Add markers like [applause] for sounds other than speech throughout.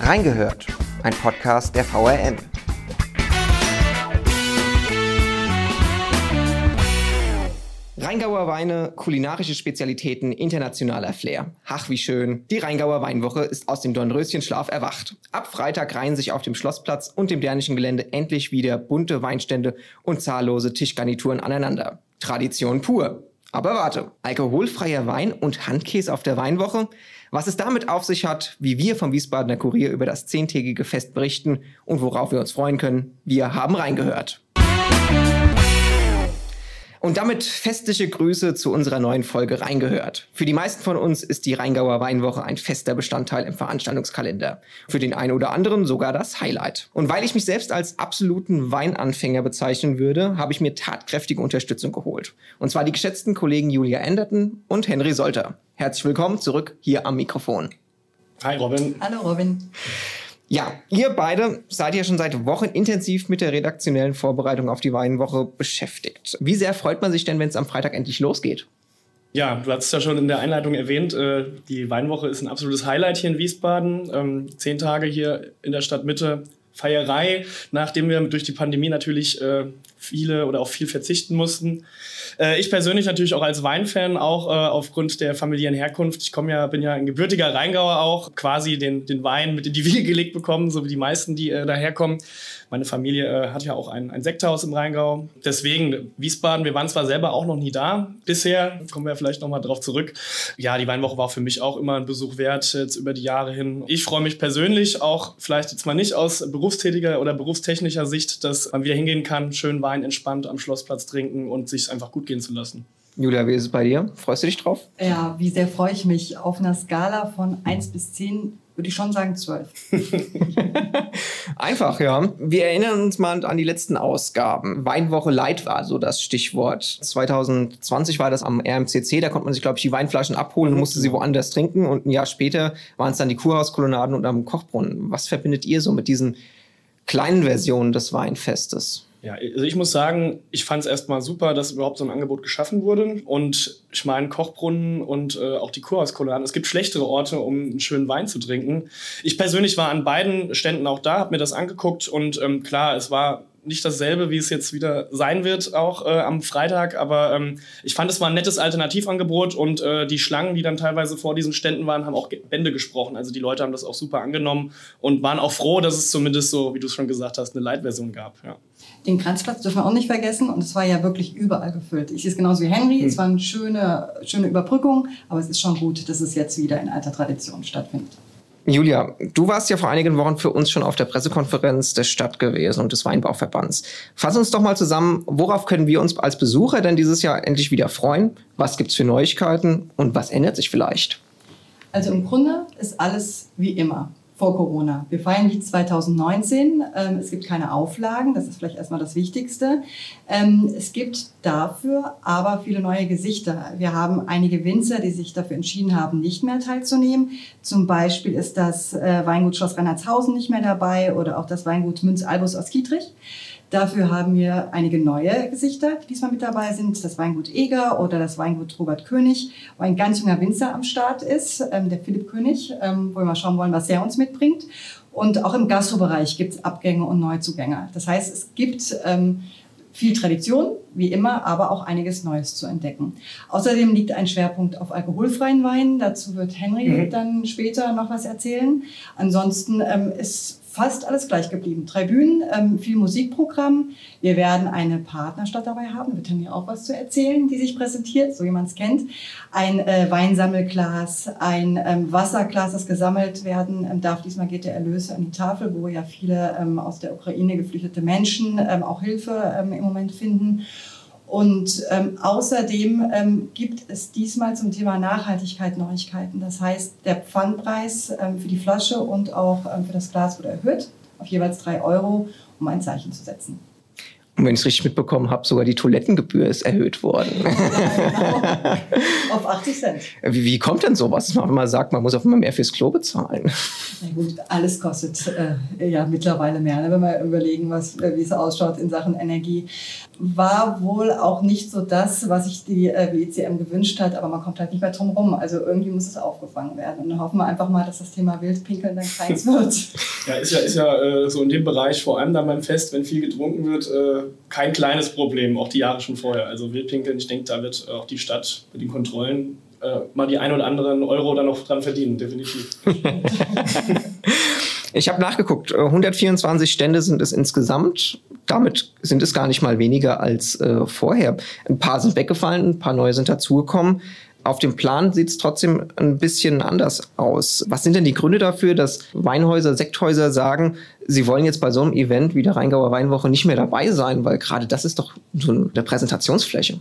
Reingehört, ein Podcast der VRM. Rheingauer Weine, kulinarische Spezialitäten, internationaler Flair. Ach, wie schön. Die Rheingauer Weinwoche ist aus dem Dornröschenschlaf erwacht. Ab Freitag reihen sich auf dem Schlossplatz und dem Dänischen Gelände endlich wieder bunte Weinstände und zahllose Tischgarnituren aneinander. Tradition pur. Aber warte, alkoholfreier Wein und Handkäse auf der Weinwoche? Was es damit auf sich hat, wie wir vom Wiesbadener Kurier über das zehntägige Fest berichten und worauf wir uns freuen können, wir haben reingehört. Und damit festliche Grüße zu unserer neuen Folge Reingehört. Für die meisten von uns ist die Rheingauer Weinwoche ein fester Bestandteil im Veranstaltungskalender. Für den einen oder anderen sogar das Highlight. Und weil ich mich selbst als absoluten Weinanfänger bezeichnen würde, habe ich mir tatkräftige Unterstützung geholt. Und zwar die geschätzten Kollegen Julia Enderton und Henry Solter. Herzlich willkommen zurück hier am Mikrofon. Hi Robin. Hallo Robin. Ja, ihr beide seid ja schon seit Wochen intensiv mit der redaktionellen Vorbereitung auf die Weinwoche beschäftigt. Wie sehr freut man sich denn, wenn es am Freitag endlich losgeht? Ja, du hast es ja schon in der Einleitung erwähnt, äh, die Weinwoche ist ein absolutes Highlight hier in Wiesbaden. Ähm, zehn Tage hier in der Stadtmitte, Feierei, nachdem wir durch die Pandemie natürlich äh, viele oder auf viel verzichten mussten. Äh, ich persönlich natürlich auch als Weinfan, auch äh, aufgrund der familiären Herkunft. Ich komme ja, bin ja ein gebürtiger Rheingauer auch, quasi den, den Wein mit in die Wiege gelegt bekommen, so wie die meisten, die äh, daherkommen. Meine Familie äh, hat ja auch ein, ein Sekthaus im Rheingau. Deswegen Wiesbaden, wir waren zwar selber auch noch nie da bisher, kommen wir vielleicht nochmal drauf zurück. Ja, die Weinwoche war für mich auch immer ein Besuch wert, jetzt über die Jahre hin. Ich freue mich persönlich auch, vielleicht jetzt mal nicht aus berufstätiger oder berufstechnischer Sicht, dass man wieder hingehen kann, schön Wein entspannt am Schlossplatz trinken und sich einfach gut gehen zu lassen. Julia, wie ist es bei dir? Freust du dich drauf? Ja, wie sehr freue ich mich. Auf einer Skala von 1 bis 10 würde ich schon sagen 12. [laughs] Einfach, ja. Wir erinnern uns mal an die letzten Ausgaben. Weinwoche Light war so das Stichwort. 2020 war das am RMCC, da konnte man sich, glaube ich, die Weinflaschen abholen und musste sie woanders trinken. Und ein Jahr später waren es dann die Kurhauskolonnaden und am Kochbrunnen. Was verbindet ihr so mit diesen kleinen Versionen des Weinfestes? Ja, also ich muss sagen, ich fand es erstmal super, dass überhaupt so ein Angebot geschaffen wurde. Und ich meine, Kochbrunnen und äh, auch die Kurhauskolonaden, es gibt schlechtere Orte, um einen schönen Wein zu trinken. Ich persönlich war an beiden Ständen auch da, habe mir das angeguckt und ähm, klar, es war nicht dasselbe, wie es jetzt wieder sein wird, auch äh, am Freitag. Aber ähm, ich fand, es war ein nettes Alternativangebot und äh, die Schlangen, die dann teilweise vor diesen Ständen waren, haben auch Bände gesprochen. Also die Leute haben das auch super angenommen und waren auch froh, dass es zumindest so, wie du es schon gesagt hast, eine Light-Version gab. Ja. Den Kranzplatz dürfen wir auch nicht vergessen und es war ja wirklich überall gefüllt. Ich sehe es genauso wie Henry, hm. es war eine schöne, schöne Überbrückung, aber es ist schon gut, dass es jetzt wieder in alter Tradition stattfindet. Julia, du warst ja vor einigen Wochen für uns schon auf der Pressekonferenz der Stadt gewesen und des Weinbauverbands. Fass uns doch mal zusammen, worauf können wir uns als Besucher denn dieses Jahr endlich wieder freuen? Was gibt's für Neuigkeiten und was ändert sich vielleicht? Also im Grunde ist alles wie immer vor Corona. Wir feiern nicht 2019. Ähm, es gibt keine Auflagen, das ist vielleicht erstmal das Wichtigste. Ähm, es gibt dafür aber viele neue Gesichter. Wir haben einige Winzer, die sich dafür entschieden haben, nicht mehr teilzunehmen. Zum Beispiel ist das äh, Weingut Schloss Reinhardshausen nicht mehr dabei oder auch das Weingut Münz Albus aus Kietrich. Dafür haben wir einige neue Gesichter, die diesmal mit dabei sind. Das Weingut Eger oder das Weingut Robert König, wo ein ganz junger Winzer am Start ist, ähm, der Philipp König, ähm, wo wir mal schauen wollen, was er uns mitbringt. Und auch im Gastrobereich gibt es Abgänge und Neuzugänge. Das heißt, es gibt ähm, viel Tradition, wie immer, aber auch einiges Neues zu entdecken. Außerdem liegt ein Schwerpunkt auf alkoholfreien Weinen. Dazu wird Henry mhm. dann später noch was erzählen. Ansonsten ähm, ist fast alles gleich geblieben. Drei Bühnen, ähm, viel Musikprogramm. Wir werden eine Partnerstadt dabei haben, wird dann ja auch was zu erzählen, die sich präsentiert, so wie man es kennt. Ein äh, Weinsammelglas, ein ähm, Wasserglas, das gesammelt werden ähm, darf. Diesmal geht der Erlös an die Tafel, wo ja viele ähm, aus der Ukraine geflüchtete Menschen ähm, auch Hilfe ähm, im Moment finden. Und ähm, außerdem ähm, gibt es diesmal zum Thema Nachhaltigkeit Neuigkeiten. Das heißt, der Pfandpreis ähm, für die Flasche und auch ähm, für das Glas wurde erhöht auf jeweils drei Euro, um ein Zeichen zu setzen. Und wenn ich es richtig mitbekommen habe, sogar die Toilettengebühr ist erhöht worden. Ja, genau. auf 80 Cent. Wie, wie kommt denn sowas, dass man auf einmal sagt, man muss auf einmal mehr fürs Klo bezahlen? Na gut, alles kostet äh, ja mittlerweile mehr, ne? wenn wir überlegen, was, äh, wie es ausschaut in Sachen Energie. War wohl auch nicht so das, was sich die äh, WECM gewünscht hat, aber man kommt halt nicht mehr drum rum. Also irgendwie muss es aufgefangen werden. Und dann hoffen wir einfach mal, dass das Thema Wildpinkeln dann keins [laughs] wird. Ja, ist ja, ist ja äh, so in dem Bereich, vor allem dann beim Fest, wenn viel getrunken wird, äh, kein kleines Problem, auch die Jahre schon vorher. Also Wildpinkeln, ich denke, da wird auch die Stadt mit den Kontrollen äh, mal die ein oder anderen Euro dann noch dran verdienen, definitiv. [laughs] ich habe nachgeguckt, 124 Stände sind es insgesamt. Damit sind es gar nicht mal weniger als äh, vorher. Ein paar sind weggefallen, ein paar neue sind dazugekommen. Auf dem Plan sieht es trotzdem ein bisschen anders aus. Was sind denn die Gründe dafür, dass Weinhäuser, Sekthäuser sagen, sie wollen jetzt bei so einem Event wie der Rheingauer Weinwoche nicht mehr dabei sein, weil gerade das ist doch so eine Präsentationsfläche.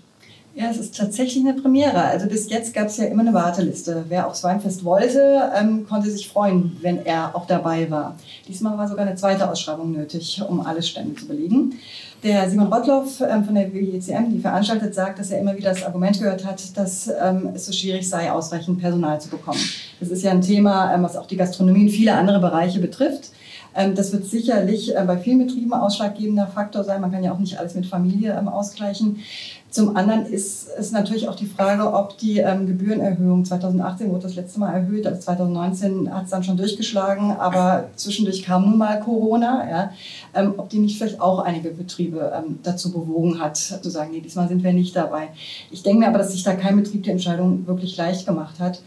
Ja, es ist tatsächlich eine Premiere. Also bis jetzt gab es ja immer eine Warteliste. Wer aufs Weinfest wollte, ähm, konnte sich freuen, wenn er auch dabei war. Diesmal war sogar eine zweite Ausschreibung nötig, um alle Stände zu belegen. Der Simon Rottloff ähm, von der WICM, die veranstaltet, sagt, dass er immer wieder das Argument gehört hat, dass ähm, es so schwierig sei, ausreichend Personal zu bekommen. Das ist ja ein Thema, ähm, was auch die Gastronomie und viele andere Bereiche betrifft. Ähm, das wird sicherlich äh, bei vielen Betrieben ausschlaggebender Faktor sein. Man kann ja auch nicht alles mit Familie ähm, ausgleichen. Zum anderen ist es natürlich auch die Frage, ob die ähm, Gebührenerhöhung 2018 wurde das letzte Mal erhöht, also 2019 hat es dann schon durchgeschlagen, aber zwischendurch kam nun mal Corona, ja, ähm, ob die nicht vielleicht auch einige Betriebe ähm, dazu bewogen hat, zu sagen, nee, diesmal sind wir nicht dabei. Ich denke mir aber, dass sich da kein Betrieb die Entscheidung wirklich leicht gemacht hat.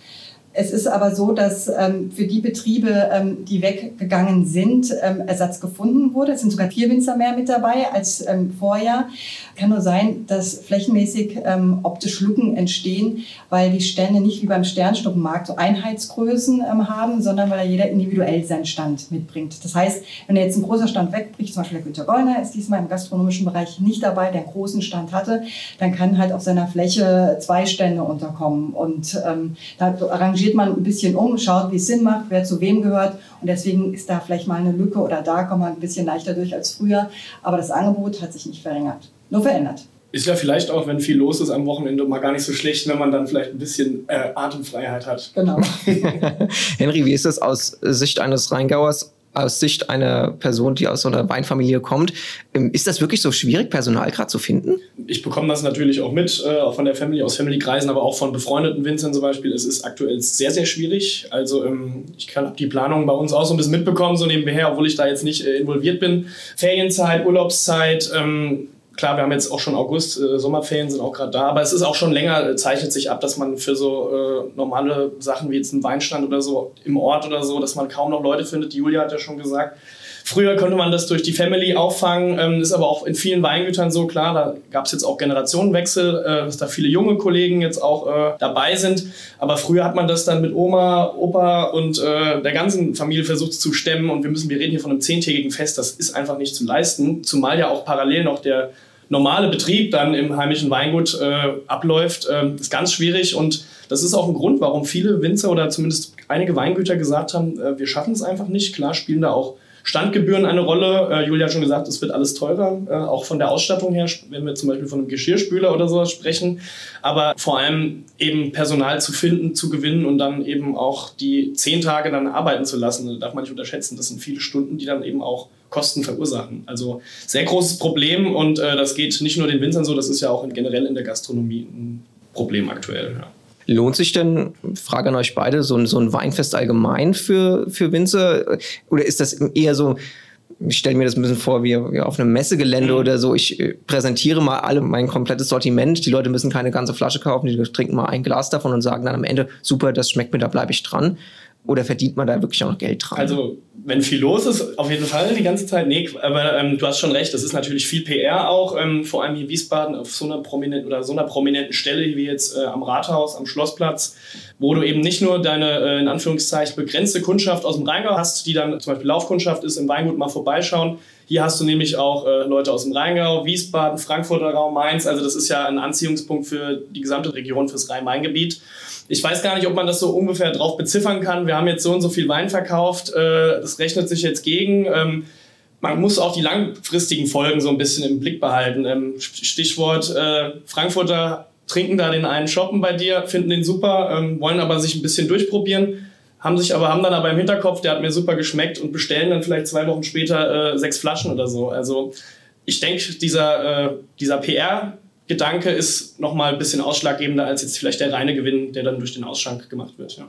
Es ist aber so, dass ähm, für die Betriebe, ähm, die weggegangen sind, ähm, Ersatz gefunden wurde. Es sind sogar vier Winzer mehr mit dabei als ähm, vorher. Kann nur sein, dass flächenmäßig ähm, optisch Lücken entstehen, weil die Stände nicht wie beim Sternschnuppenmarkt so Einheitsgrößen ähm, haben, sondern weil da jeder individuell seinen Stand mitbringt. Das heißt, wenn jetzt ein großer Stand wegbricht, zum Beispiel der Günter Gollner ist diesmal im gastronomischen Bereich nicht dabei, der einen großen Stand hatte, dann kann halt auf seiner Fläche zwei Stände unterkommen. Und da arrangiert rangiert man ein bisschen um, schaut, wie es Sinn macht, wer zu wem gehört. Und deswegen ist da vielleicht mal eine Lücke oder da kommt man ein bisschen leichter durch als früher. Aber das Angebot hat sich nicht verringert, nur verändert. Ist ja vielleicht auch, wenn viel los ist am Wochenende, mal gar nicht so schlecht, wenn man dann vielleicht ein bisschen äh, Atemfreiheit hat. Genau. [laughs] Henry, wie ist das aus Sicht eines Rheingauers? Aus Sicht einer Person, die aus so einer Weinfamilie kommt, ähm, ist das wirklich so schwierig, Personal gerade zu finden? Ich bekomme das natürlich auch mit, äh, auch von der Family, aus Family-Kreisen, aber auch von befreundeten Winzern zum Beispiel. Es ist aktuell sehr, sehr schwierig. Also ähm, ich habe die Planung bei uns auch so ein bisschen mitbekommen, so nebenher, obwohl ich da jetzt nicht äh, involviert bin. Ferienzeit, Urlaubszeit, ähm, Klar, wir haben jetzt auch schon August, äh, Sommerferien sind auch gerade da, aber es ist auch schon länger, äh, zeichnet sich ab, dass man für so äh, normale Sachen wie jetzt einen Weinstand oder so im Ort oder so, dass man kaum noch Leute findet. Julia hat ja schon gesagt, Früher konnte man das durch die Family auffangen, ähm, ist aber auch in vielen Weingütern so klar. Da gab es jetzt auch Generationenwechsel, äh, dass da viele junge Kollegen jetzt auch äh, dabei sind. Aber früher hat man das dann mit Oma, Opa und äh, der ganzen Familie versucht zu stemmen. Und wir müssen, wir reden hier von einem zehntägigen Fest, das ist einfach nicht zu leisten. Zumal ja auch parallel noch der normale Betrieb dann im heimischen Weingut äh, abläuft, äh, ist ganz schwierig und das ist auch ein Grund, warum viele Winzer oder zumindest einige Weingüter gesagt haben, äh, wir schaffen es einfach nicht. Klar spielen da auch Standgebühren eine Rolle. Äh, Julia hat schon gesagt, es wird alles teurer, äh, auch von der Ausstattung her, wenn wir zum Beispiel von einem Geschirrspüler oder sowas sprechen. Aber vor allem eben Personal zu finden, zu gewinnen und dann eben auch die zehn Tage dann arbeiten zu lassen, das darf man nicht unterschätzen. Das sind viele Stunden, die dann eben auch Kosten verursachen. Also sehr großes Problem und äh, das geht nicht nur den Winzern so, das ist ja auch generell in der Gastronomie ein Problem aktuell. Ja. Lohnt sich denn, Frage an euch beide, so ein, so ein Weinfest allgemein für, für Winzer? Oder ist das eher so, ich stelle mir das ein bisschen vor wie, wie auf einem Messegelände mhm. oder so. Ich äh, präsentiere mal alle mein komplettes Sortiment. Die Leute müssen keine ganze Flasche kaufen, die trinken mal ein Glas davon und sagen dann am Ende, super, das schmeckt mir, da bleibe ich dran. Oder verdient man da wirklich auch noch Geld dran? Also, wenn viel los ist, auf jeden Fall die ganze Zeit. Nee, aber ähm, du hast schon recht, das ist natürlich viel PR auch, ähm, vor allem hier in Wiesbaden auf so einer prominenten oder so einer prominenten Stelle wie jetzt äh, am Rathaus, am Schlossplatz, wo du eben nicht nur deine äh, in Anführungszeichen begrenzte Kundschaft aus dem Rheingau hast, die dann zum Beispiel Laufkundschaft ist, im Weingut mal vorbeischauen. Hier hast du nämlich auch äh, Leute aus dem Rheingau, Wiesbaden, Frankfurter Raum, Mainz. Also das ist ja ein Anziehungspunkt für die gesamte Region, fürs Rhein-Main-Gebiet. Ich weiß gar nicht, ob man das so ungefähr drauf beziffern kann. Wir haben jetzt so und so viel Wein verkauft. Äh, das rechnet sich jetzt gegen. Ähm, man muss auch die langfristigen Folgen so ein bisschen im Blick behalten. Ähm, Stichwort äh, Frankfurter trinken da den einen Shoppen bei dir, finden den super, ähm, wollen aber sich ein bisschen durchprobieren, haben sich aber haben dann aber im Hinterkopf, der hat mir super geschmeckt und bestellen dann vielleicht zwei Wochen später äh, sechs Flaschen oder so. Also ich denke, dieser, äh, dieser PR-Gedanke ist noch mal ein bisschen ausschlaggebender als jetzt vielleicht der reine Gewinn, der dann durch den Ausschank gemacht wird. Ja.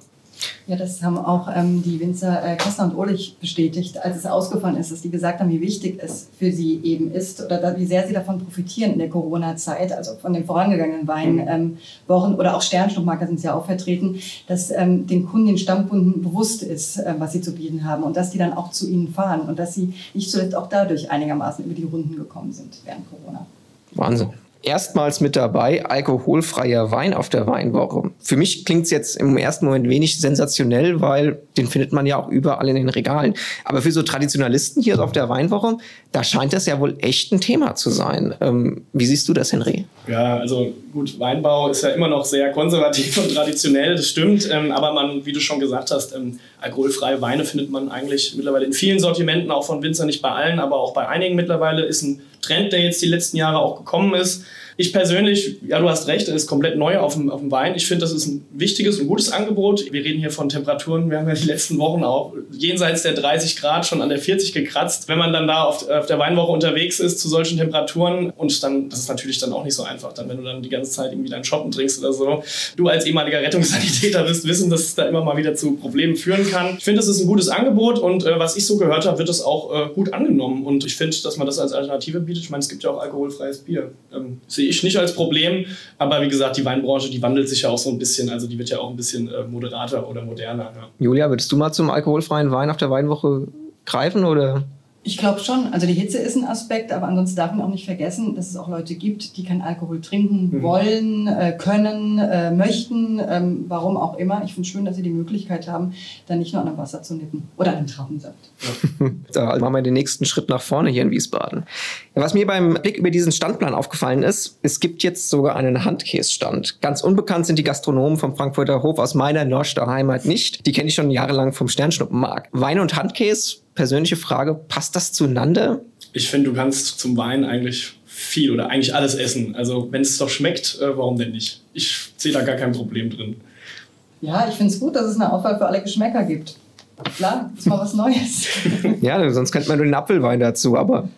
Ja, das haben auch ähm, die Winzer äh, Kessler und Ohlich bestätigt, als es ausgefallen ist, dass die gesagt haben, wie wichtig es für sie eben ist oder da, wie sehr sie davon profitieren in der Corona-Zeit, also von den vorangegangenen Weinwochen ähm, oder auch Sternschnuppmarker sind sie ja auch vertreten, dass ähm, den Kunden, den Stammkunden bewusst ist, äh, was sie zu bieten haben und dass die dann auch zu ihnen fahren und dass sie nicht zuletzt auch dadurch einigermaßen über die Runden gekommen sind während Corona. Wahnsinn erstmals mit dabei, alkoholfreier Wein auf der Weinwoche. Für mich klingt es jetzt im ersten Moment wenig sensationell, weil den findet man ja auch überall in den Regalen. Aber für so Traditionalisten hier auf der Weinwoche, da scheint das ja wohl echt ein Thema zu sein. Ähm, wie siehst du das, Henry? Ja, also gut, Weinbau ist ja immer noch sehr konservativ und traditionell, das stimmt. Ähm, aber man, wie du schon gesagt hast, ähm, alkoholfreie Weine findet man eigentlich mittlerweile in vielen Sortimenten, auch von Winzer, nicht bei allen, aber auch bei einigen mittlerweile, ist ein Trend, der jetzt die letzten Jahre auch gekommen ist. Ich persönlich, ja, du hast recht, ist komplett neu auf dem, auf dem Wein. Ich finde, das ist ein wichtiges und gutes Angebot. Wir reden hier von Temperaturen. Wir haben ja die letzten Wochen auch jenseits der 30 Grad schon an der 40 gekratzt. Wenn man dann da auf, auf der Weinwoche unterwegs ist zu solchen Temperaturen und dann, das ist natürlich dann auch nicht so einfach, dann, wenn du dann die ganze Zeit irgendwie deinen Shoppen trinkst oder so. Du als ehemaliger Rettungssanitäter wirst wissen, dass es da immer mal wieder zu Problemen führen kann. Ich finde, es ist ein gutes Angebot und äh, was ich so gehört habe, wird es auch äh, gut angenommen. Und ich finde, dass man das als Alternative bietet. Ich meine, es gibt ja auch alkoholfreies Bier. Ähm, sehe ich nicht als Problem. Aber wie gesagt, die Weinbranche, die wandelt sich ja auch so ein bisschen. Also die wird ja auch ein bisschen äh, moderater oder moderner. Ja. Julia, würdest du mal zum alkoholfreien Wein auf der Weinwoche greifen oder? Ich glaube schon. Also die Hitze ist ein Aspekt, aber ansonsten darf man auch nicht vergessen, dass es auch Leute gibt, die keinen Alkohol trinken mhm. wollen, äh, können, äh, möchten, ähm, warum auch immer. Ich finde es schön, dass sie die Möglichkeit haben, dann nicht nur an einem Wasser zu nippen oder an einem Traubensaft. Ja. [laughs] so, also machen wir den nächsten Schritt nach vorne hier in Wiesbaden. Was mir beim Blick über diesen Standplan aufgefallen ist, es gibt jetzt sogar einen Handkässtand. Ganz unbekannt sind die Gastronomen vom Frankfurter Hof aus meiner Norster Heimat nicht. Die kenne ich schon jahrelang vom Sternschnuppenmarkt. Wein und Handkäse persönliche Frage, passt das zueinander? Ich finde, du kannst zum Wein eigentlich viel oder eigentlich alles essen. Also wenn es doch schmeckt, äh, warum denn nicht? Ich sehe da gar kein Problem drin. Ja, ich finde es gut, dass es eine Auswahl für alle Geschmäcker gibt. Klar, ist mal was Neues. [laughs] ja, sonst könnte man nur den Apfelwein dazu, aber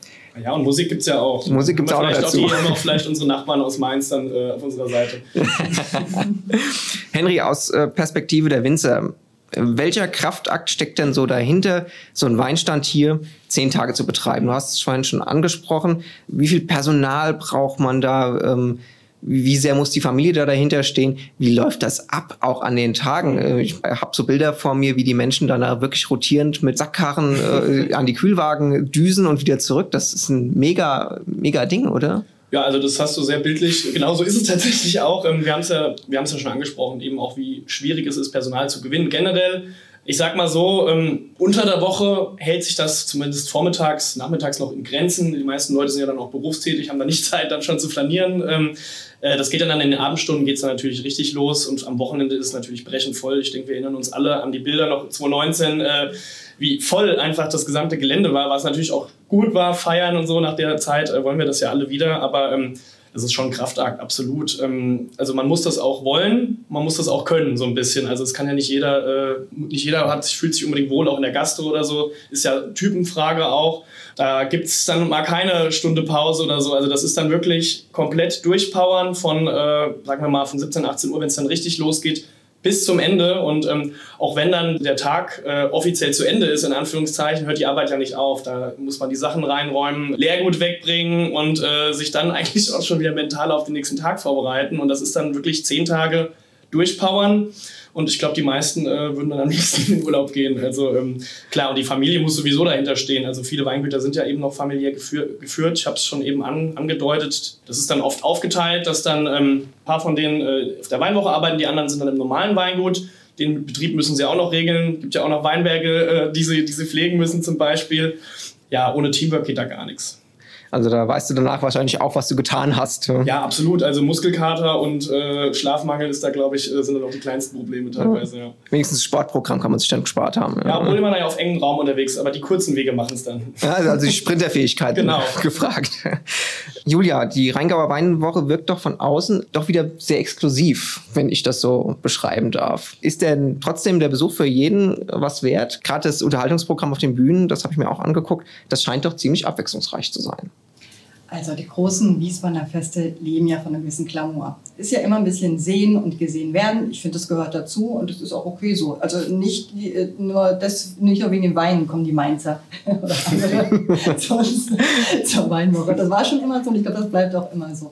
ja, und Musik gibt es ja auch. Musik gibt es auch noch dazu. Auch, noch vielleicht unsere Nachbarn aus Mainz dann äh, auf unserer Seite. [laughs] [laughs] Henry, aus äh, Perspektive der Winzer, welcher Kraftakt steckt denn so dahinter, so ein Weinstand hier zehn Tage zu betreiben? Du hast es vorhin schon angesprochen. Wie viel Personal braucht man da? Ähm, wie sehr muss die Familie da dahinter stehen? Wie läuft das ab, auch an den Tagen? Äh, ich habe so Bilder vor mir, wie die Menschen dann da wirklich rotierend mit Sackkarren äh, an die Kühlwagen düsen und wieder zurück. Das ist ein mega, mega Ding, oder? Ja, also das hast du sehr bildlich. Genauso ist es tatsächlich auch. Ähm, wir haben es ja, ja schon angesprochen, eben auch wie schwierig es ist, Personal zu gewinnen. Generell, ich sag mal so, ähm, unter der Woche hält sich das zumindest vormittags, nachmittags noch in Grenzen. Die meisten Leute sind ja dann auch berufstätig, haben da nicht [laughs] Zeit, dann schon zu flanieren. Ähm, äh, das geht dann, dann in den Abendstunden geht es dann natürlich richtig los und am Wochenende ist es natürlich brechend voll. Ich denke, wir erinnern uns alle an die Bilder noch 2019. Äh, wie voll einfach das gesamte Gelände war, was natürlich auch gut war, feiern und so nach der Zeit äh, wollen wir das ja alle wieder, aber ähm, das ist schon ein Kraftakt, absolut. Ähm, also man muss das auch wollen, man muss das auch können, so ein bisschen. Also es kann ja nicht jeder, äh, nicht jeder hat, fühlt sich unbedingt wohl, auch in der Gastro oder so, ist ja Typenfrage auch. Da gibt es dann mal keine Stunde Pause oder so. Also das ist dann wirklich komplett durchpowern von, äh, sagen wir mal, von 17, 18 Uhr, wenn es dann richtig losgeht, bis zum Ende. Und ähm, auch wenn dann der Tag äh, offiziell zu Ende ist, in Anführungszeichen, hört die Arbeit ja nicht auf. Da muss man die Sachen reinräumen, Leergut wegbringen und äh, sich dann [laughs] eigentlich auch schon wieder mental auf den nächsten Tag vorbereiten. Und das ist dann wirklich zehn Tage durchpowern. Und ich glaube, die meisten äh, würden dann am liebsten in den Urlaub gehen. Also ähm, klar, und die Familie muss sowieso dahinter stehen. Also viele Weingüter sind ja eben noch familiär geführ geführt. Ich habe es schon eben an, angedeutet. Das ist dann oft aufgeteilt, dass dann ähm, ein paar von denen äh, auf der Weinwoche arbeiten, die anderen sind dann im normalen Weingut. Den Betrieb müssen sie auch noch regeln. Es gibt ja auch noch Weinberge, äh, die, sie, die sie pflegen müssen zum Beispiel. Ja, ohne Teamwork geht da gar nichts. Also da weißt du danach wahrscheinlich auch, was du getan hast. Ja, absolut. Also Muskelkater und äh, Schlafmangel ist da, glaube ich, äh, sind dann auch die kleinsten Probleme teilweise. Ja. Wenigstens das Sportprogramm kann man sich dann gespart haben. Ja, obwohl man ja auf engem Raum unterwegs, aber die kurzen Wege machen es dann. Ja, also die Sprinterfähigkeit [laughs] genau. [laughs] gefragt. Julia, die Rheingauer Weinwoche wirkt doch von außen doch wieder sehr exklusiv, wenn ich das so beschreiben darf. Ist denn trotzdem der Besuch für jeden was wert? Gerade das Unterhaltungsprogramm auf den Bühnen, das habe ich mir auch angeguckt, das scheint doch ziemlich abwechslungsreich zu sein. Also die großen Wiesbadener Feste leben ja von einem gewissen Glamour. Ist ja immer ein bisschen sehen und gesehen werden. Ich finde, das gehört dazu und das ist auch okay so. Also nicht äh, nur, das, nicht nur wegen den Weinen kommen die Mainzer [laughs] oder andere [laughs] [laughs] sonst zur Weinwoche. Das war schon immer so und ich glaube, das bleibt auch immer so.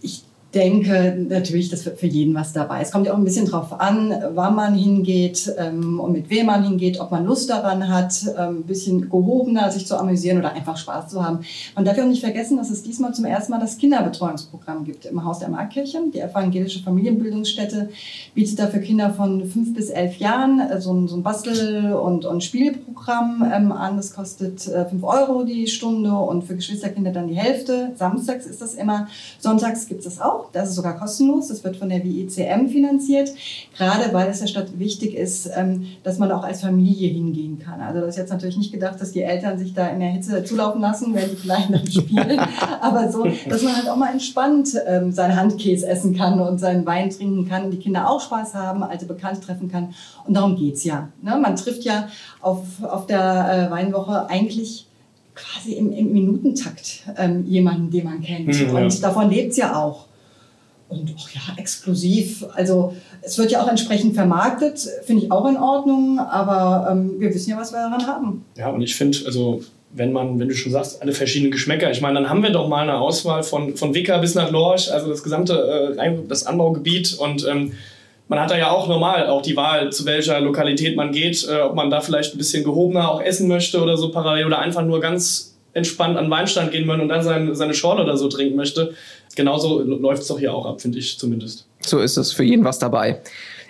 Ich denke natürlich, dass für jeden was dabei ist. Es kommt ja auch ein bisschen drauf an, wann man hingeht ähm, und mit wem man hingeht, ob man Lust daran hat, ähm, ein bisschen gehobener sich zu amüsieren oder einfach Spaß zu haben. Man darf ja auch nicht vergessen, dass es diesmal zum ersten Mal das Kinderbetreuungsprogramm gibt im Haus der Markkirche. Die evangelische Familienbildungsstätte bietet da für Kinder von fünf bis elf Jahren äh, so, ein, so ein Bastel- und, und Spielprogramm ähm, an. Das kostet äh, fünf Euro die Stunde und für Geschwisterkinder dann die Hälfte. Samstags ist das immer, sonntags gibt es das auch. Das ist sogar kostenlos. Das wird von der WICM finanziert. Gerade weil es der Stadt wichtig ist, ähm, dass man auch als Familie hingehen kann. Also das ist jetzt natürlich nicht gedacht, dass die Eltern sich da in der Hitze zulaufen lassen, wenn die Kleinen dann spielen. [laughs] Aber so, dass man halt auch mal entspannt ähm, seinen Handkäse essen kann und seinen Wein trinken kann. Die Kinder auch Spaß haben, alte Bekannte treffen kann. Und darum geht es ja. Ne? Man trifft ja auf, auf der äh, Weinwoche eigentlich quasi im, im Minutentakt ähm, jemanden, den man kennt. Mhm, und ja. davon lebt es ja auch. Und ach ja, exklusiv. Also es wird ja auch entsprechend vermarktet, finde ich auch in Ordnung, aber ähm, wir wissen ja, was wir daran haben. Ja, und ich finde, also wenn man, wenn du schon sagst, alle verschiedenen Geschmäcker, ich meine, dann haben wir doch mal eine Auswahl von, von Wicker bis nach Lorsch, also das gesamte äh, das Anbaugebiet und ähm, man hat da ja auch normal auch die Wahl, zu welcher Lokalität man geht, äh, ob man da vielleicht ein bisschen gehobener auch essen möchte oder so parallel oder einfach nur ganz entspannt an Weinstand gehen möchte und dann seine, seine Schorle oder so trinken möchte genauso läuft es doch hier auch ab, finde ich zumindest. So ist es, für jeden was dabei.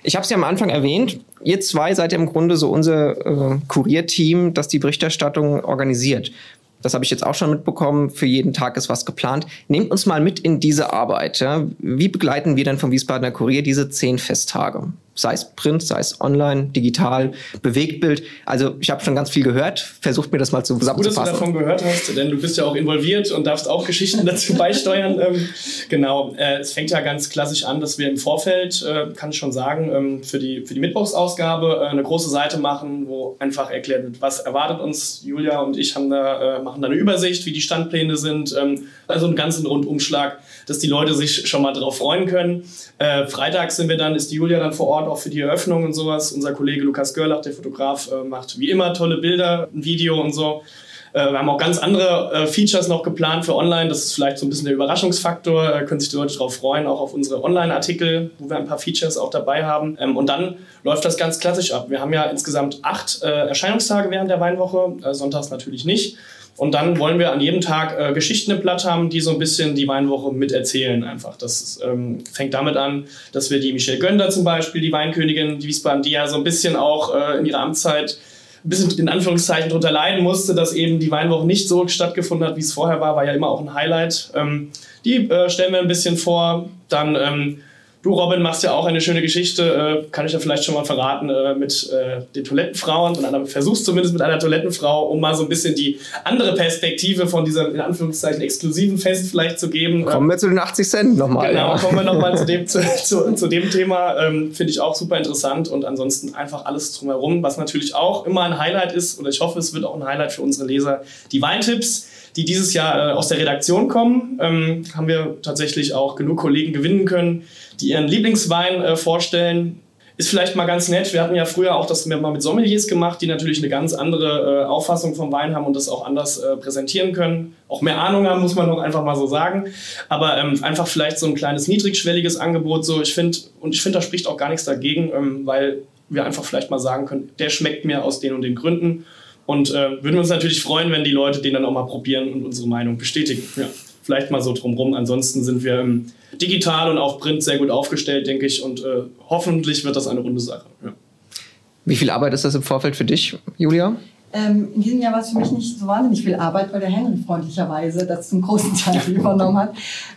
Ich habe es ja am Anfang erwähnt, ihr zwei seid ja im Grunde so unser äh, Kurierteam, das die Berichterstattung organisiert. Das habe ich jetzt auch schon mitbekommen. Für jeden Tag ist was geplant. Nehmt uns mal mit in diese Arbeit. Ja? Wie begleiten wir denn vom Wiesbadener Kurier diese zehn Festtage? Sei es Print, sei es online, digital, Bewegtbild. Also ich habe schon ganz viel gehört. Versucht mir das mal zu zusammenzufassen. Gut, dass du davon gehört hast, denn du bist ja auch involviert und darfst auch Geschichten dazu [laughs] beisteuern. Ähm, genau, äh, es fängt ja ganz klassisch an, dass wir im Vorfeld, äh, kann ich schon sagen, ähm, für die, für die Mittwochsausgabe äh, eine große Seite machen, wo einfach erklärt wird, was erwartet uns. Julia und ich haben da, äh, machen da eine Übersicht, wie die Standpläne sind. Ähm, also einen ganzen Rundumschlag, dass die Leute sich schon mal darauf freuen können. Äh, freitags sind wir dann, ist die Julia dann vor Ort auch für die Eröffnung und sowas. Unser Kollege Lukas Görlach, der Fotograf, äh, macht wie immer tolle Bilder, ein Video und so. Äh, wir haben auch ganz andere äh, Features noch geplant für online. Das ist vielleicht so ein bisschen der Überraschungsfaktor. Äh, können sich die Leute darauf freuen, auch auf unsere Online-Artikel, wo wir ein paar Features auch dabei haben. Ähm, und dann läuft das ganz klassisch ab. Wir haben ja insgesamt acht Erscheinungstage während der Weinwoche, sonntags natürlich nicht. Und dann wollen wir an jedem Tag äh, Geschichten im Blatt haben, die so ein bisschen die Weinwoche miterzählen einfach. Das ähm, fängt damit an, dass wir die Michelle Gönder zum Beispiel, die Weinkönigin, die Wiesbaden, die ja so ein bisschen auch äh, in ihrer Amtszeit ein bisschen in Anführungszeichen darunter leiden musste, dass eben die Weinwoche nicht so stattgefunden hat, wie es vorher war, war ja immer auch ein Highlight. Ähm, die äh, stellen wir ein bisschen vor. Dann ähm, Du, Robin, machst ja auch eine schöne Geschichte, äh, kann ich ja vielleicht schon mal verraten, äh, mit äh, den Toilettenfrauen und einer, versuchst zumindest mit einer Toilettenfrau, um mal so ein bisschen die andere Perspektive von diesem, in Anführungszeichen, exklusiven Fest vielleicht zu geben. Kommen wir zu den 80 Cent nochmal. Genau, ja. kommen wir nochmal zu dem, [laughs] zu, zu, zu dem Thema. Ähm, Finde ich auch super interessant und ansonsten einfach alles drumherum, was natürlich auch immer ein Highlight ist, oder ich hoffe, es wird auch ein Highlight für unsere Leser, die Weintipps die dieses Jahr äh, aus der Redaktion kommen. Ähm, haben wir tatsächlich auch genug Kollegen gewinnen können, die ihren Lieblingswein äh, vorstellen. Ist vielleicht mal ganz nett. Wir hatten ja früher auch das mal mit Sommeliers gemacht, die natürlich eine ganz andere äh, Auffassung vom Wein haben und das auch anders äh, präsentieren können. Auch mehr Ahnung haben, muss man doch einfach mal so sagen. Aber ähm, einfach vielleicht so ein kleines niedrigschwelliges Angebot. So, ich finde, und ich finde, da spricht auch gar nichts dagegen, ähm, weil wir einfach vielleicht mal sagen können, der schmeckt mir aus den und den Gründen. Und äh, würden uns natürlich freuen, wenn die Leute den dann auch mal probieren und unsere Meinung bestätigen. Ja, vielleicht mal so drumrum. Ansonsten sind wir ähm, digital und auch Print sehr gut aufgestellt, denke ich. Und äh, hoffentlich wird das eine runde Sache. Ja. Wie viel Arbeit ist das im Vorfeld für dich, Julia? Ähm, in diesem Jahr war es für mich nicht so wahnsinnig viel Arbeit, weil der Henry freundlicherweise das zum großen Teil [laughs] übernommen hat.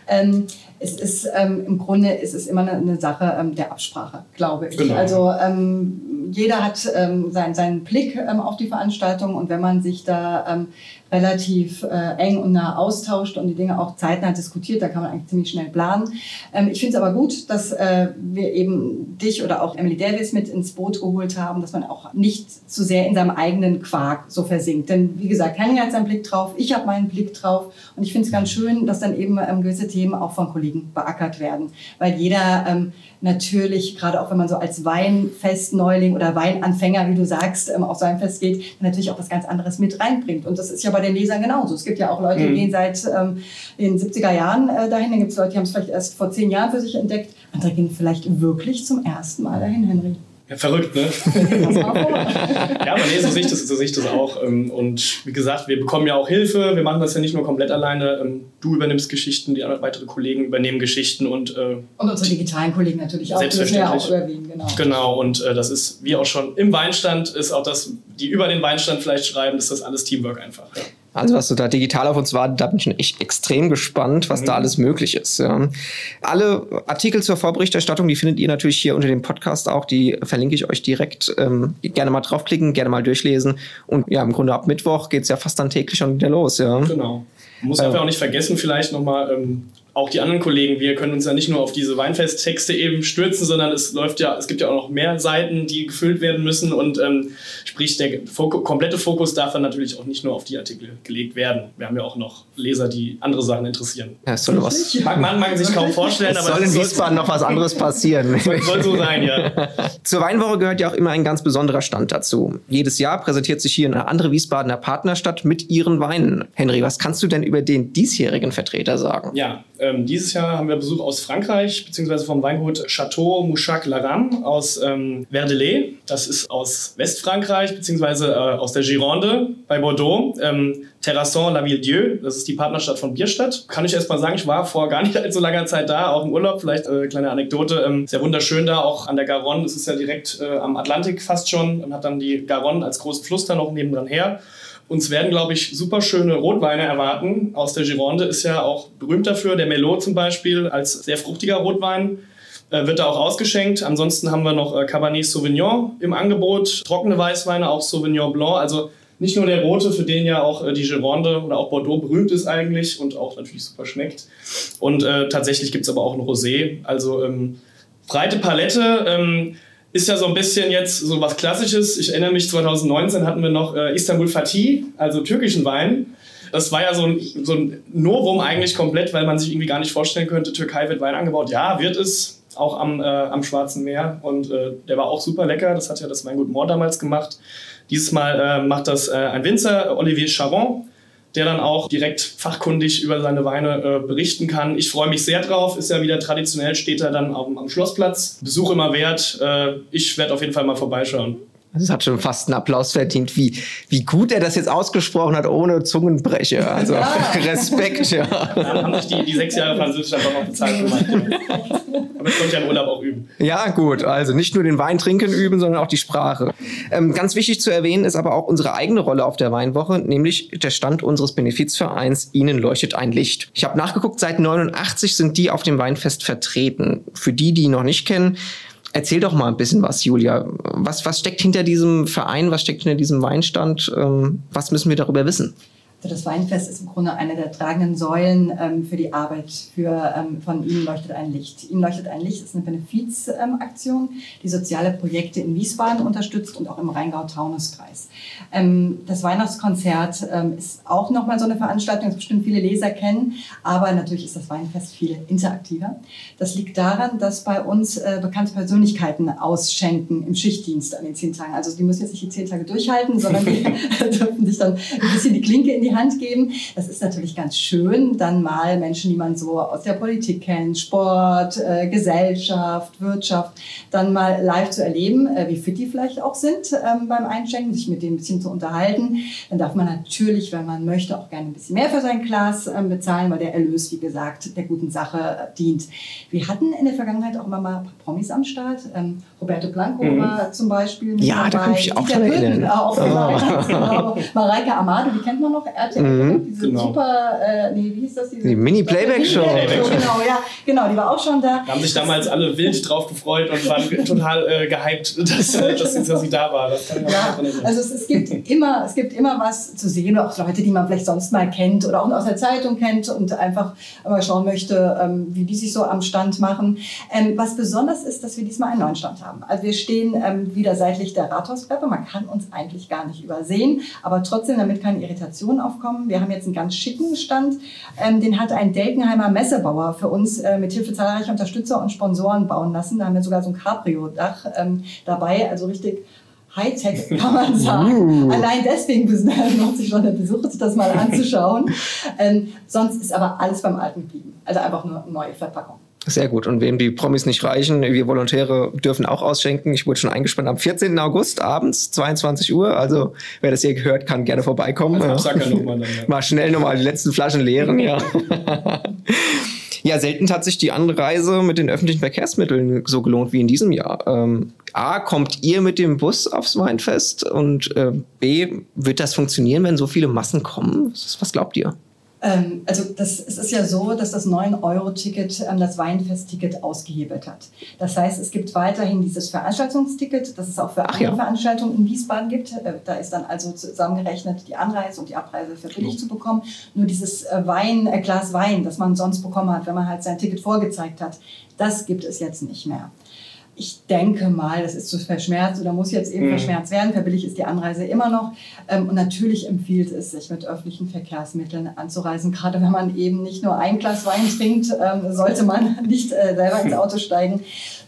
Ähm, es ist ähm, im Grunde ist es immer eine, eine Sache ähm, der Absprache, glaube ich. Genau. Also ähm, jeder hat ähm, sein, seinen Blick auf die Veranstaltung und wenn man sich da relativ äh, eng und nah austauscht und die Dinge auch zeitnah diskutiert. Da kann man eigentlich ziemlich schnell planen. Ähm, ich finde es aber gut, dass äh, wir eben dich oder auch Emily Davis mit ins Boot geholt haben, dass man auch nicht zu sehr in seinem eigenen Quark so versinkt. Denn wie gesagt, Henry hat seinen Blick drauf, ich habe meinen Blick drauf und ich finde es ganz schön, dass dann eben ähm, gewisse Themen auch von Kollegen beackert werden, weil jeder ähm, natürlich, gerade auch wenn man so als Weinfestneuling oder Weinanfänger, wie du sagst, ähm, auf so ein Fest geht, natürlich auch was ganz anderes mit reinbringt. Und das ist ja bei den Lesern genauso. Es gibt ja auch Leute, die mhm. gehen seit ähm, den 70er Jahren äh, dahin. Dann gibt es Leute, die haben es vielleicht erst vor zehn Jahren für sich entdeckt. Andere gehen vielleicht wirklich zum ersten Mal dahin, Henry. Ja, verrückt, ne? [laughs] ja, aber nee, so sehe ich das, so sehe ich das auch. Ähm, und wie gesagt, wir bekommen ja auch Hilfe. Wir machen das ja nicht nur komplett alleine. Ähm, du übernimmst Geschichten, die weitere Kollegen übernehmen Geschichten und äh, und unsere digitalen Kollegen natürlich auch. Selbstverständlich. Ja auch genau. Genau. Und äh, das ist wie auch schon im Weinstand ist auch das, die über den Weinstand vielleicht schreiben, ist das alles Teamwork einfach. Ja. Also was du da digital auf uns wartet, da bin ich schon echt extrem gespannt, was mhm. da alles möglich ist. Ja. Alle Artikel zur Vorberichterstattung, die findet ihr natürlich hier unter dem Podcast auch. Die verlinke ich euch direkt. Ähm, gerne mal draufklicken, gerne mal durchlesen. Und ja, im Grunde ab Mittwoch geht's ja fast dann täglich schon wieder los. Ja. Genau. Man muss einfach auch nicht vergessen, vielleicht nochmal ähm, auch die anderen Kollegen, wir können uns ja nicht nur auf diese Weinfesttexte eben stürzen, sondern es läuft ja, es gibt ja auch noch mehr Seiten, die gefüllt werden müssen und ähm, sprich der Fok komplette Fokus darf dann natürlich auch nicht nur auf die Artikel gelegt werden. Wir haben ja auch noch Leser, die andere Sachen interessieren. Ja, es soll was. Mag man mag sich kaum vorstellen, es aber soll in Wiesbaden noch was anderes passieren. [laughs] soll, soll so sein, ja. Zur Weinwoche gehört ja auch immer ein ganz besonderer Stand dazu. Jedes Jahr präsentiert sich hier eine andere Wiesbadener Partnerstadt mit ihren Weinen. Henry, was kannst du denn über den diesjährigen Vertreter sagen? Ja, ähm, dieses Jahr haben wir Besuch aus Frankreich, beziehungsweise vom Weingut Chateau Mouchac Laram aus ähm, Verdelais. Das ist aus Westfrankreich, beziehungsweise äh, aus der Gironde bei Bordeaux. Ähm, Terrasson La Ville-Dieu, das ist die Partnerstadt von Bierstadt. Kann ich erst mal sagen, ich war vor gar nicht [laughs] allzu langer Zeit da, auch im Urlaub. Vielleicht äh, kleine Anekdote. Ähm, sehr wunderschön da, auch an der Garonne. Das ist ja direkt äh, am Atlantik fast schon und hat dann die Garonne als großen Fluss da noch nebendran her. Uns werden, glaube ich, super schöne Rotweine erwarten. Aus der Gironde ist ja auch berühmt dafür. Der Melot zum Beispiel als sehr fruchtiger Rotwein äh, wird da auch ausgeschenkt. Ansonsten haben wir noch Cabernet Sauvignon im Angebot, trockene Weißweine, auch Sauvignon Blanc. Also nicht nur der rote, für den ja auch äh, die Gironde oder auch Bordeaux berühmt ist eigentlich und auch natürlich super schmeckt. Und äh, tatsächlich gibt es aber auch ein Rosé. Also ähm, breite Palette. Ähm, ist ja so ein bisschen jetzt so was Klassisches. Ich erinnere mich, 2019 hatten wir noch äh, Istanbul Fatih, also türkischen Wein. Das war ja so ein, so ein Novum eigentlich komplett, weil man sich irgendwie gar nicht vorstellen könnte, Türkei wird Wein angebaut. Ja, wird es, auch am, äh, am Schwarzen Meer. Und äh, der war auch super lecker. Das hat ja das Weingut Moor damals gemacht. Dieses Mal äh, macht das äh, ein Winzer, Olivier Charon der dann auch direkt fachkundig über seine Weine äh, berichten kann. Ich freue mich sehr drauf. Ist ja wieder traditionell, steht er dann am, am Schlossplatz. Besuch immer wert. Äh, ich werde auf jeden Fall mal vorbeischauen. Das hat schon fast einen Applaus verdient, wie, wie gut er das jetzt ausgesprochen hat, ohne Zungenbrecher. Also ja. [laughs] Respekt, ja. Dann haben sich die, die sechs Jahre Französisch einfach noch bezahlt gemacht. [laughs] Aber ich konnte ja im Urlaub auch üben. Ja, gut. Also nicht nur den Wein trinken üben, sondern auch die Sprache. Ähm, ganz wichtig zu erwähnen ist aber auch unsere eigene Rolle auf der Weinwoche, nämlich der Stand unseres Benefizvereins Ihnen leuchtet ein Licht. Ich habe nachgeguckt, seit 89 sind die auf dem Weinfest vertreten. Für die, die ihn noch nicht kennen, Erzähl doch mal ein bisschen was, Julia. Was, was steckt hinter diesem Verein? Was steckt hinter diesem Weinstand? Ähm, was müssen wir darüber wissen? Das Weinfest ist im Grunde eine der tragenden Säulen ähm, für die Arbeit für, ähm, von Ihnen leuchtet ein Licht. Ihnen leuchtet ein Licht ist eine Benefizaktion, ähm, die soziale Projekte in Wiesbaden unterstützt und auch im Rheingau-Taunus-Kreis. Ähm, das Weihnachtskonzert ähm, ist auch nochmal so eine Veranstaltung, das bestimmt viele Leser kennen, aber natürlich ist das Weinfest viel interaktiver. Das liegt daran, dass bei uns äh, bekannte Persönlichkeiten ausschenken im Schichtdienst an den zehn Tagen. Also die müssen jetzt nicht die zehn Tage durchhalten, sondern die [laughs] [laughs] dürfen sich dann ein bisschen die Klinke in die Hand geben. Das ist natürlich ganz schön, dann mal Menschen, die man so aus der Politik kennt, Sport, äh, Gesellschaft, Wirtschaft, dann mal live zu erleben, äh, wie fit die vielleicht auch sind ähm, beim Einschenken, sich mit denen ein bisschen zu unterhalten. Dann darf man natürlich, wenn man möchte, auch gerne ein bisschen mehr für sein Glas ähm, bezahlen, weil der Erlös, wie gesagt, der guten Sache dient. Wir hatten in der Vergangenheit auch immer mal Promis am Start. Ähm, Roberto Blanco mhm. war zum Beispiel Ja, dabei. da kann ich auch dran erinnern. Auch, oh. genau. [laughs] Mareike Amado, die kennt man noch, RTL, mhm. diese genau. super, äh, nee, wie hieß das? Diese die Mini-Playback-Show. Mini genau, ja, genau, die war auch schon da. Da haben sich damals alle wild drauf gefreut und waren [laughs] total äh, gehypt, [laughs] dass, äh, dass, dass, sie da war. Das kann ich ja, also es, es, gibt immer, es gibt immer was zu sehen, auch Leute, die man vielleicht sonst mal kennt oder auch aus der Zeitung kennt und einfach mal schauen möchte, ähm, wie die sich so am Stand machen. Ähm, was besonders ist, dass wir diesmal einen neuen Stand haben. Also wir stehen ähm, wieder seitlich der Rathauskreppe. Man kann uns eigentlich gar nicht übersehen, aber trotzdem, damit keine Irritationen aufkommen. Wir haben jetzt einen ganz schicken Stand. Ähm, den hat ein Delkenheimer Messebauer für uns äh, mit Hilfe zahlreicher Unterstützer und Sponsoren bauen lassen. Da haben wir sogar so ein Cabrio-Dach ähm, dabei, also richtig Hightech, [laughs] kann man sagen. Uh. Allein deswegen lohnt [laughs] sich schon der Besuch, sich das mal [laughs] anzuschauen. ähm, sonst ist aber alles beim Alten geblieben. Also einfach nur neue Verpackung. Sehr gut. Und wem die Promis nicht reichen, wir Volontäre dürfen auch ausschenken. Ich wurde schon eingespannt am 14. August abends, 22 Uhr. Also wer das hier gehört, kann gerne vorbeikommen. Also ja. Mal, dann, ja. [laughs] mal schnell nochmal die letzten Flaschen leeren. Ja. [laughs] ja, selten hat sich die Anreise mit den öffentlichen Verkehrsmitteln so gelohnt wie in diesem Jahr. Ähm, A, kommt ihr mit dem Bus aufs Weinfest? Und äh, B, wird das funktionieren, wenn so viele Massen kommen? Was glaubt ihr? Ähm, also das, es ist ja so, dass das 9-Euro-Ticket ähm, das Weinfest-Ticket ausgehebelt hat. Das heißt, es gibt weiterhin dieses Veranstaltungsticket, das es auch für andere ja. Veranstaltungen in Wiesbaden gibt. Äh, da ist dann also zusammengerechnet die Anreise und die Abreise für billig zu bekommen. Nur dieses äh, Wein, äh, Glas Wein, das man sonst bekommen hat, wenn man halt sein Ticket vorgezeigt hat, das gibt es jetzt nicht mehr ich denke mal, das ist zu verschmerzt oder muss jetzt eben mhm. verschmerzt werden. Verbillig ist die Anreise immer noch. Ähm, und natürlich empfiehlt es sich, mit öffentlichen Verkehrsmitteln anzureisen. Gerade wenn man eben nicht nur ein Glas Wein trinkt, ähm, sollte man [laughs] nicht äh, selber ins Auto steigen.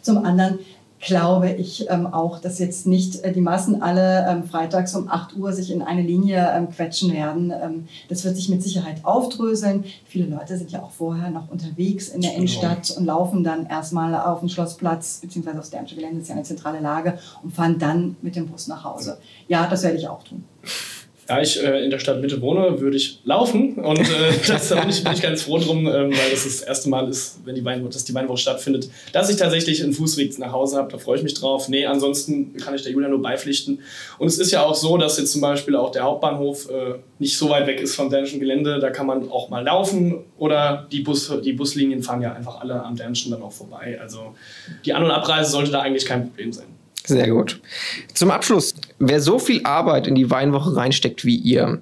Zum anderen glaube ich ähm, auch, dass jetzt nicht äh, die Massen alle ähm, freitags um 8 Uhr sich in eine Linie ähm, quetschen werden. Ähm, das wird sich mit Sicherheit aufdröseln. Viele Leute sind ja auch vorher noch unterwegs in der genau. Innenstadt und laufen dann erstmal auf den Schlossplatz beziehungsweise aufs Dernsche Gelände, das ist ja eine zentrale Lage, und fahren dann mit dem Bus nach Hause. Ja, das werde ich auch tun. Da ich äh, in der Stadt Mitte wohne, würde ich laufen. Und äh, [laughs] das, da bin ich, bin ich ganz froh drum, ähm, weil das das erste Mal ist, wenn die Weinwoche, dass die Weinwoche stattfindet, dass ich tatsächlich einen Fußweg nach Hause habe. Da freue ich mich drauf. Nee, ansonsten kann ich der Julia nur beipflichten. Und es ist ja auch so, dass jetzt zum Beispiel auch der Hauptbahnhof äh, nicht so weit weg ist vom dänischen Gelände. Da kann man auch mal laufen oder die, Bus, die Buslinien fahren ja einfach alle am dänischen dann auch vorbei. Also die An- und Abreise sollte da eigentlich kein Problem sein. Sehr gut. Zum Abschluss, wer so viel Arbeit in die Weinwoche reinsteckt wie ihr,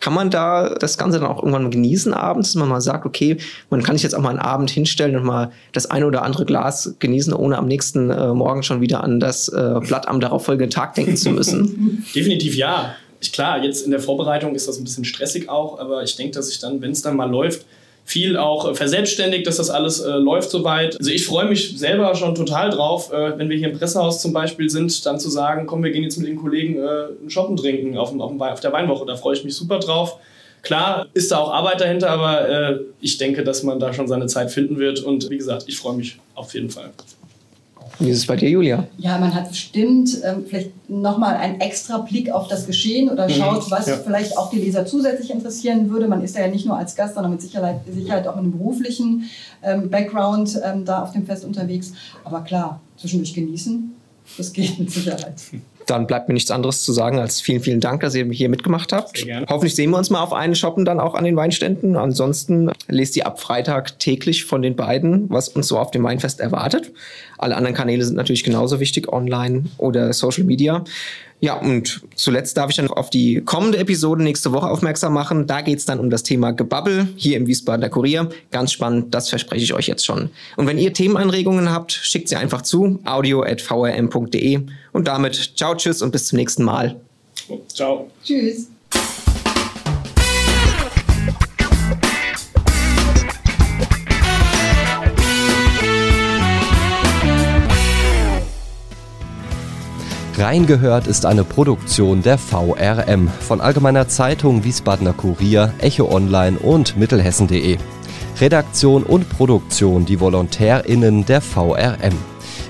kann man da das Ganze dann auch irgendwann genießen abends, dass man mal sagt, okay, man kann sich jetzt auch mal einen Abend hinstellen und mal das eine oder andere Glas genießen, ohne am nächsten äh, Morgen schon wieder an das äh, Blatt am darauffolgenden Tag denken zu müssen? [laughs] Definitiv ja. Ich, klar, jetzt in der Vorbereitung ist das ein bisschen stressig auch, aber ich denke, dass ich dann, wenn es dann mal läuft, viel auch äh, verselbstständigt, dass das alles äh, läuft soweit. Also ich freue mich selber schon total drauf, äh, wenn wir hier im Pressehaus zum Beispiel sind, dann zu sagen, komm, wir gehen jetzt mit den Kollegen äh, einen Shoppen trinken auf, auf, auf der Weinwoche. Da freue ich mich super drauf. Klar ist da auch Arbeit dahinter, aber äh, ich denke, dass man da schon seine Zeit finden wird. Und wie gesagt, ich freue mich auf jeden Fall. Wie ist es bei dir, Julia? Ja, man hat bestimmt ähm, vielleicht nochmal einen extra Blick auf das Geschehen oder mhm. schaut, was ja. vielleicht auch die Leser zusätzlich interessieren würde. Man ist ja nicht nur als Gast, sondern mit Sicherheit, Sicherheit auch in einem beruflichen ähm, Background ähm, da auf dem Fest unterwegs. Aber klar, zwischendurch genießen, das geht mit Sicherheit. [laughs] Dann bleibt mir nichts anderes zu sagen als vielen, vielen Dank, dass ihr hier mitgemacht habt. Hoffentlich sehen wir uns mal auf einen Shoppen dann auch an den Weinständen. Ansonsten lest ihr ab Freitag täglich von den beiden, was uns so auf dem Weinfest erwartet. Alle anderen Kanäle sind natürlich genauso wichtig, online oder Social Media. Ja, und zuletzt darf ich dann auf die kommende Episode nächste Woche aufmerksam machen. Da geht es dann um das Thema Gebabbel hier im Wiesbadener Kurier. Ganz spannend, das verspreche ich euch jetzt schon. Und wenn ihr Themenanregungen habt, schickt sie einfach zu audio.vrm.de. Und damit ciao, tschüss und bis zum nächsten Mal. Ciao. Tschüss. Reingehört ist eine Produktion der VRM von Allgemeiner Zeitung, Wiesbadener Kurier, Echo Online und Mittelhessen.de. Redaktion und Produktion die VolontärInnen der VRM.